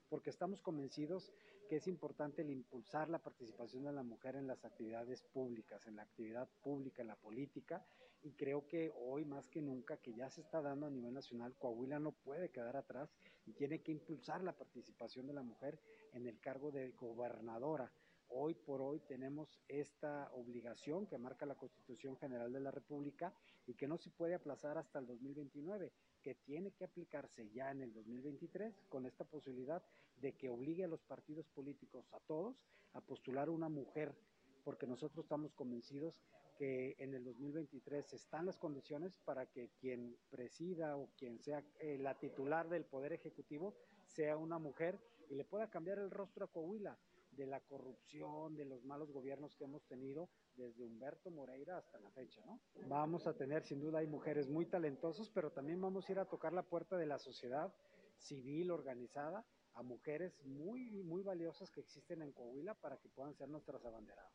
porque estamos convencidos que es importante el impulsar la participación de la mujer en las actividades públicas, en la actividad pública, en la política, y creo que hoy más que nunca que ya se está dando a nivel nacional, Coahuila no puede quedar atrás y tiene que impulsar la participación de la mujer en el cargo de gobernadora hoy por hoy tenemos esta obligación que marca la Constitución General de la República y que no se puede aplazar hasta el 2029, que tiene que aplicarse ya en el 2023 con esta posibilidad de que obligue a los partidos políticos, a todos, a postular una mujer, porque nosotros estamos convencidos que en el 2023 están las condiciones para que quien presida o quien sea eh, la titular del Poder Ejecutivo sea una mujer y le pueda cambiar el rostro a Coahuila de la corrupción, de los malos gobiernos que hemos tenido desde Humberto Moreira hasta la fecha, ¿no? Vamos a tener, sin duda, hay mujeres muy talentosas, pero también vamos a ir a tocar la puerta de la sociedad civil organizada a mujeres muy, muy valiosas que existen en Coahuila para que puedan ser nuestras abanderadas.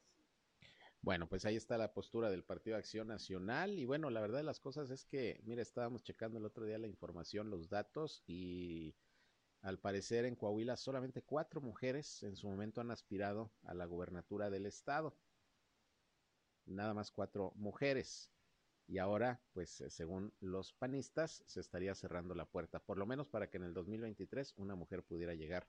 Bueno, pues ahí está la postura del Partido Acción Nacional y bueno, la verdad de las cosas es que, mira, estábamos checando el otro día la información, los datos y al parecer en Coahuila solamente cuatro mujeres en su momento han aspirado a la gubernatura del estado. Nada más cuatro mujeres. Y ahora, pues eh, según los panistas, se estaría cerrando la puerta, por lo menos para que en el 2023 una mujer pudiera llegar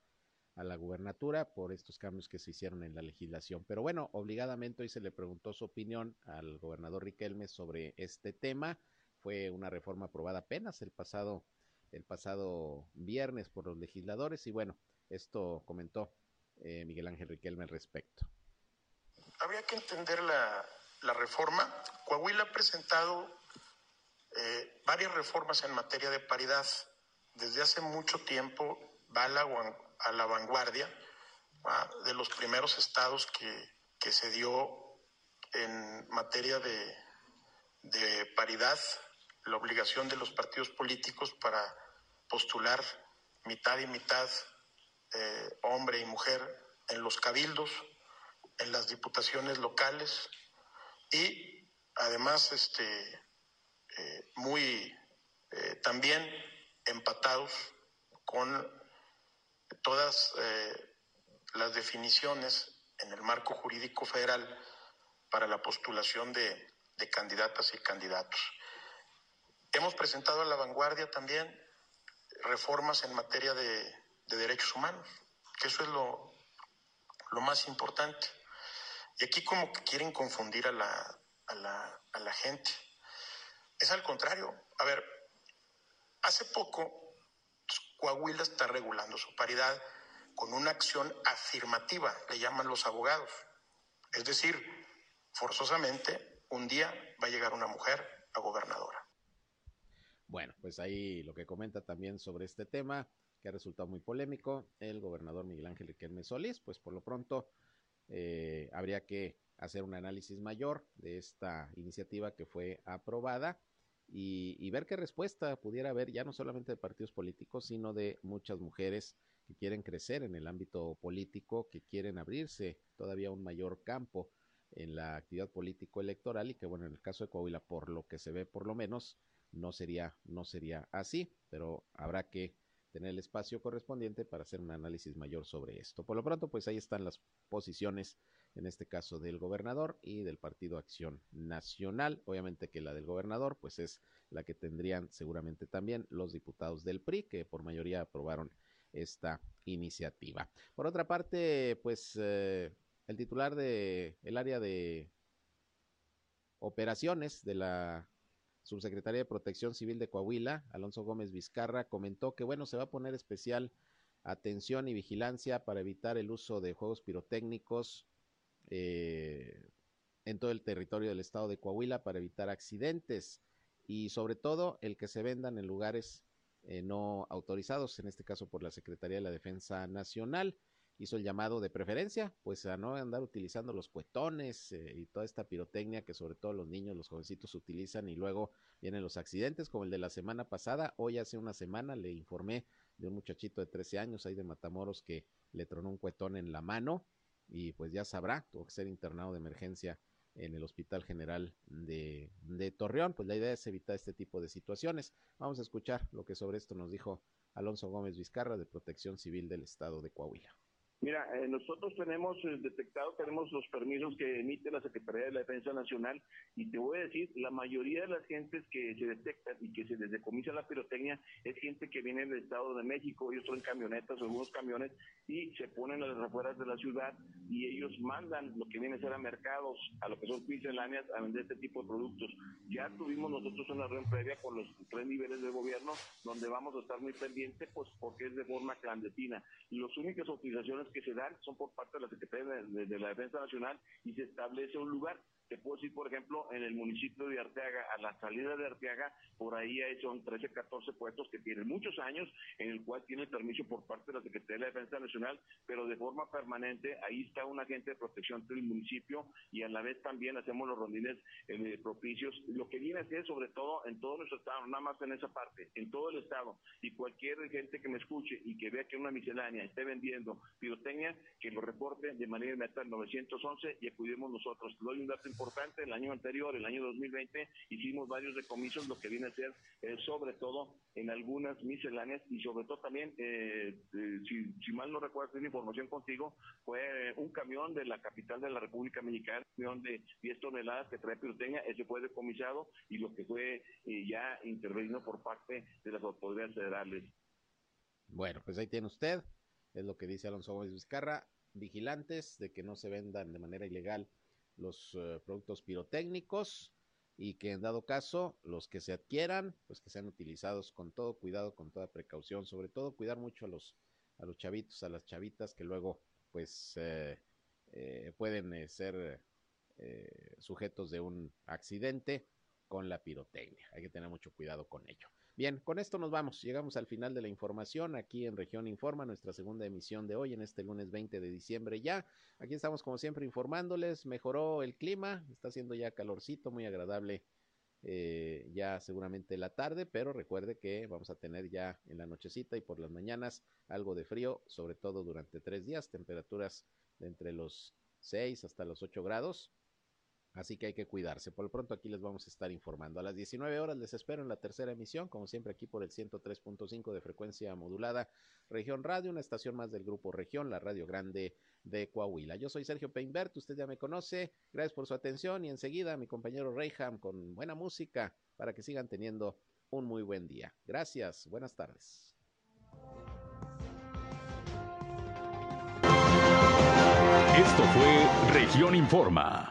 a la gubernatura por estos cambios que se hicieron en la legislación. Pero bueno, obligadamente hoy se le preguntó su opinión al gobernador Riquelme sobre este tema. Fue una reforma aprobada apenas el pasado el pasado viernes por los legisladores y bueno, esto comentó eh, Miguel Ángel Riquelme al respecto. Habría que entender la, reforma. Coahuila ha presentado eh, varias reformas en materia de paridad. Desde hace mucho tiempo va a la, a la vanguardia de los primeros estados que, se dio en materia de paridad la obligación de los partidos políticos para postular mitad y mitad eh, hombre y mujer en los cabildos, en las diputaciones locales y además este, eh, muy eh, también empatados con todas las definiciones en el marco jurídico federal para la postulación de, de candidatas y candidatos. Hemos presentado a la vanguardia también reformas en materia de, derechos humanos, que eso es lo, más importante. Y aquí como que quieren confundir a la, gente. Es al contrario. A ver, hace poco Coahuila está regulando su paridad con una acción afirmativa, le llaman los abogados. Es decir, forzosamente un día va a llegar una mujer a gobernadora. Bueno, pues ahí lo que comenta también sobre este tema, que ha resultado muy polémico, el gobernador Miguel Ángel Riquelme Solís, pues por lo pronto eh, habría que hacer un análisis mayor de esta iniciativa que fue aprobada y, y, ver qué respuesta pudiera haber ya no solamente de partidos políticos, sino de muchas mujeres que quieren crecer en el ámbito político, que quieren abrirse todavía un mayor campo en la actividad político electoral y que bueno, en el caso de Coahuila, por lo que se ve por lo menos, no sería, no sería así, pero habrá que tener el espacio correspondiente para hacer un análisis mayor sobre esto. Por lo pronto, pues ahí están las posiciones, en este caso del gobernador y del Partido Acción Nacional. Obviamente que la del gobernador, pues es la que tendrían seguramente también los diputados del PRI, que por mayoría aprobaron esta iniciativa. Por otra parte, pues eh, el titular de el área de operaciones de la subsecretaría de Protección Civil de Coahuila, Alonso Gómez Vizcarra, comentó que, bueno, se va a poner especial atención y vigilancia para evitar el uso de juegos pirotécnicos eh, en todo el territorio del estado de Coahuila para evitar accidentes y sobre todo el que se vendan en lugares eh, no autorizados, en este caso por la Secretaría de la Defensa Nacional hizo el llamado de preferencia, pues a no andar utilizando los cuetones eh, y toda esta pirotecnia que sobre todo los niños, los jovencitos utilizan y luego vienen los accidentes como el de la semana pasada. Hoy hace una semana le informé de un muchachito de 13 años ahí de Matamoros que le tronó un cuetón en la mano y pues ya sabrá, tuvo que ser internado de emergencia en el Hospital General de, de Torreón. Pues la idea es evitar este tipo de situaciones. Vamos a escuchar lo que sobre esto nos dijo Alonso Gómez Vizcarra de Protección Civil del Estado de Coahuila. Mira, eh, nosotros tenemos eh, detectado, tenemos los permisos que emite la Secretaría de la Defensa Nacional y te voy a decir, la mayoría de las gentes que se detectan y que se les decomisa la pirotecnia es gente que viene del Estado de México, ellos son camionetas o algunos camiones y se ponen a las afueras de la ciudad y ellos mandan lo que viene a ser a mercados, a lo que son misceláneas, a vender este tipo de productos. Ya tuvimos nosotros una reunión previa con los tres niveles de gobierno donde vamos a estar muy pendientes pues porque es de forma clandestina. Las únicas utilizaciones que se dan son por parte de la Secretaría de, la Defensa Nacional y se establece un lugar. Te puedo decir, por ejemplo, en el municipio de Arteaga, a la salida de Arteaga, por ahí son 13, 14 puestos que tienen muchos años, en el cual tiene permiso por parte de la Secretaría de la Defensa Nacional, pero de forma permanente, ahí está un agente de protección del municipio y a la vez también hacemos los rondines eh, propicios. Lo que viene a ser, sobre todo, en todo nuestro estado, nada más en esa parte, en todo el estado, y cualquier gente que me escuche y que vea que una miscelánea esté vendiendo pirotecnia, que lo reporte de manera inmediata al 911 y acudimos nosotros. Importante, el año anterior, el año 2020, hicimos varios decomisos, lo que viene a ser eh, sobre todo en algunas misceláneas y sobre todo también, eh, eh, si, mal no recuerdo, tengo información contigo, fue un camión de la capital de la República Mexicana, un camión de 10 toneladas que trae pirotecnia, ese fue decomisado y lo que fue ya intervenido por parte de las autoridades federales. Bueno, pues ahí tiene usted es lo que dice Alonso Gómez Vizcarra, vigilantes de que no se vendan de manera ilegal los uh, productos pirotécnicos y que en dado caso los que se adquieran, pues que sean utilizados con todo cuidado, con toda precaución, sobre todo cuidar mucho a los a los chavitos, a las chavitas que luego pues eh, eh, pueden eh, ser eh, sujetos de un accidente con la pirotecnia. Hay que tener mucho cuidado con ello. Bien, con esto nos vamos. Llegamos al final de la información aquí en Región Informa, nuestra segunda emisión de hoy, en este lunes 20 de diciembre ya. Aquí estamos como siempre informándoles. Mejoró el clima, está haciendo ya calorcito, muy agradable eh, ya seguramente la tarde, pero recuerde que vamos a tener ya en la nochecita y por las mañanas algo de frío, sobre todo durante tres días, temperaturas de entre los 6 hasta los 8 grados. Así que hay que cuidarse. Por lo pronto aquí les vamos a estar informando. A las 19 horas les espero en la tercera emisión, como siempre aquí por el 103.5 de frecuencia modulada Región Radio, una estación más del grupo Región, la Radio Grande de Coahuila. Yo soy Sergio Peinbert, usted ya me conoce. Gracias por su atención y enseguida mi compañero Reyham con buena música para que sigan teniendo un muy buen día. Gracias, buenas tardes. Esto fue Región Informa.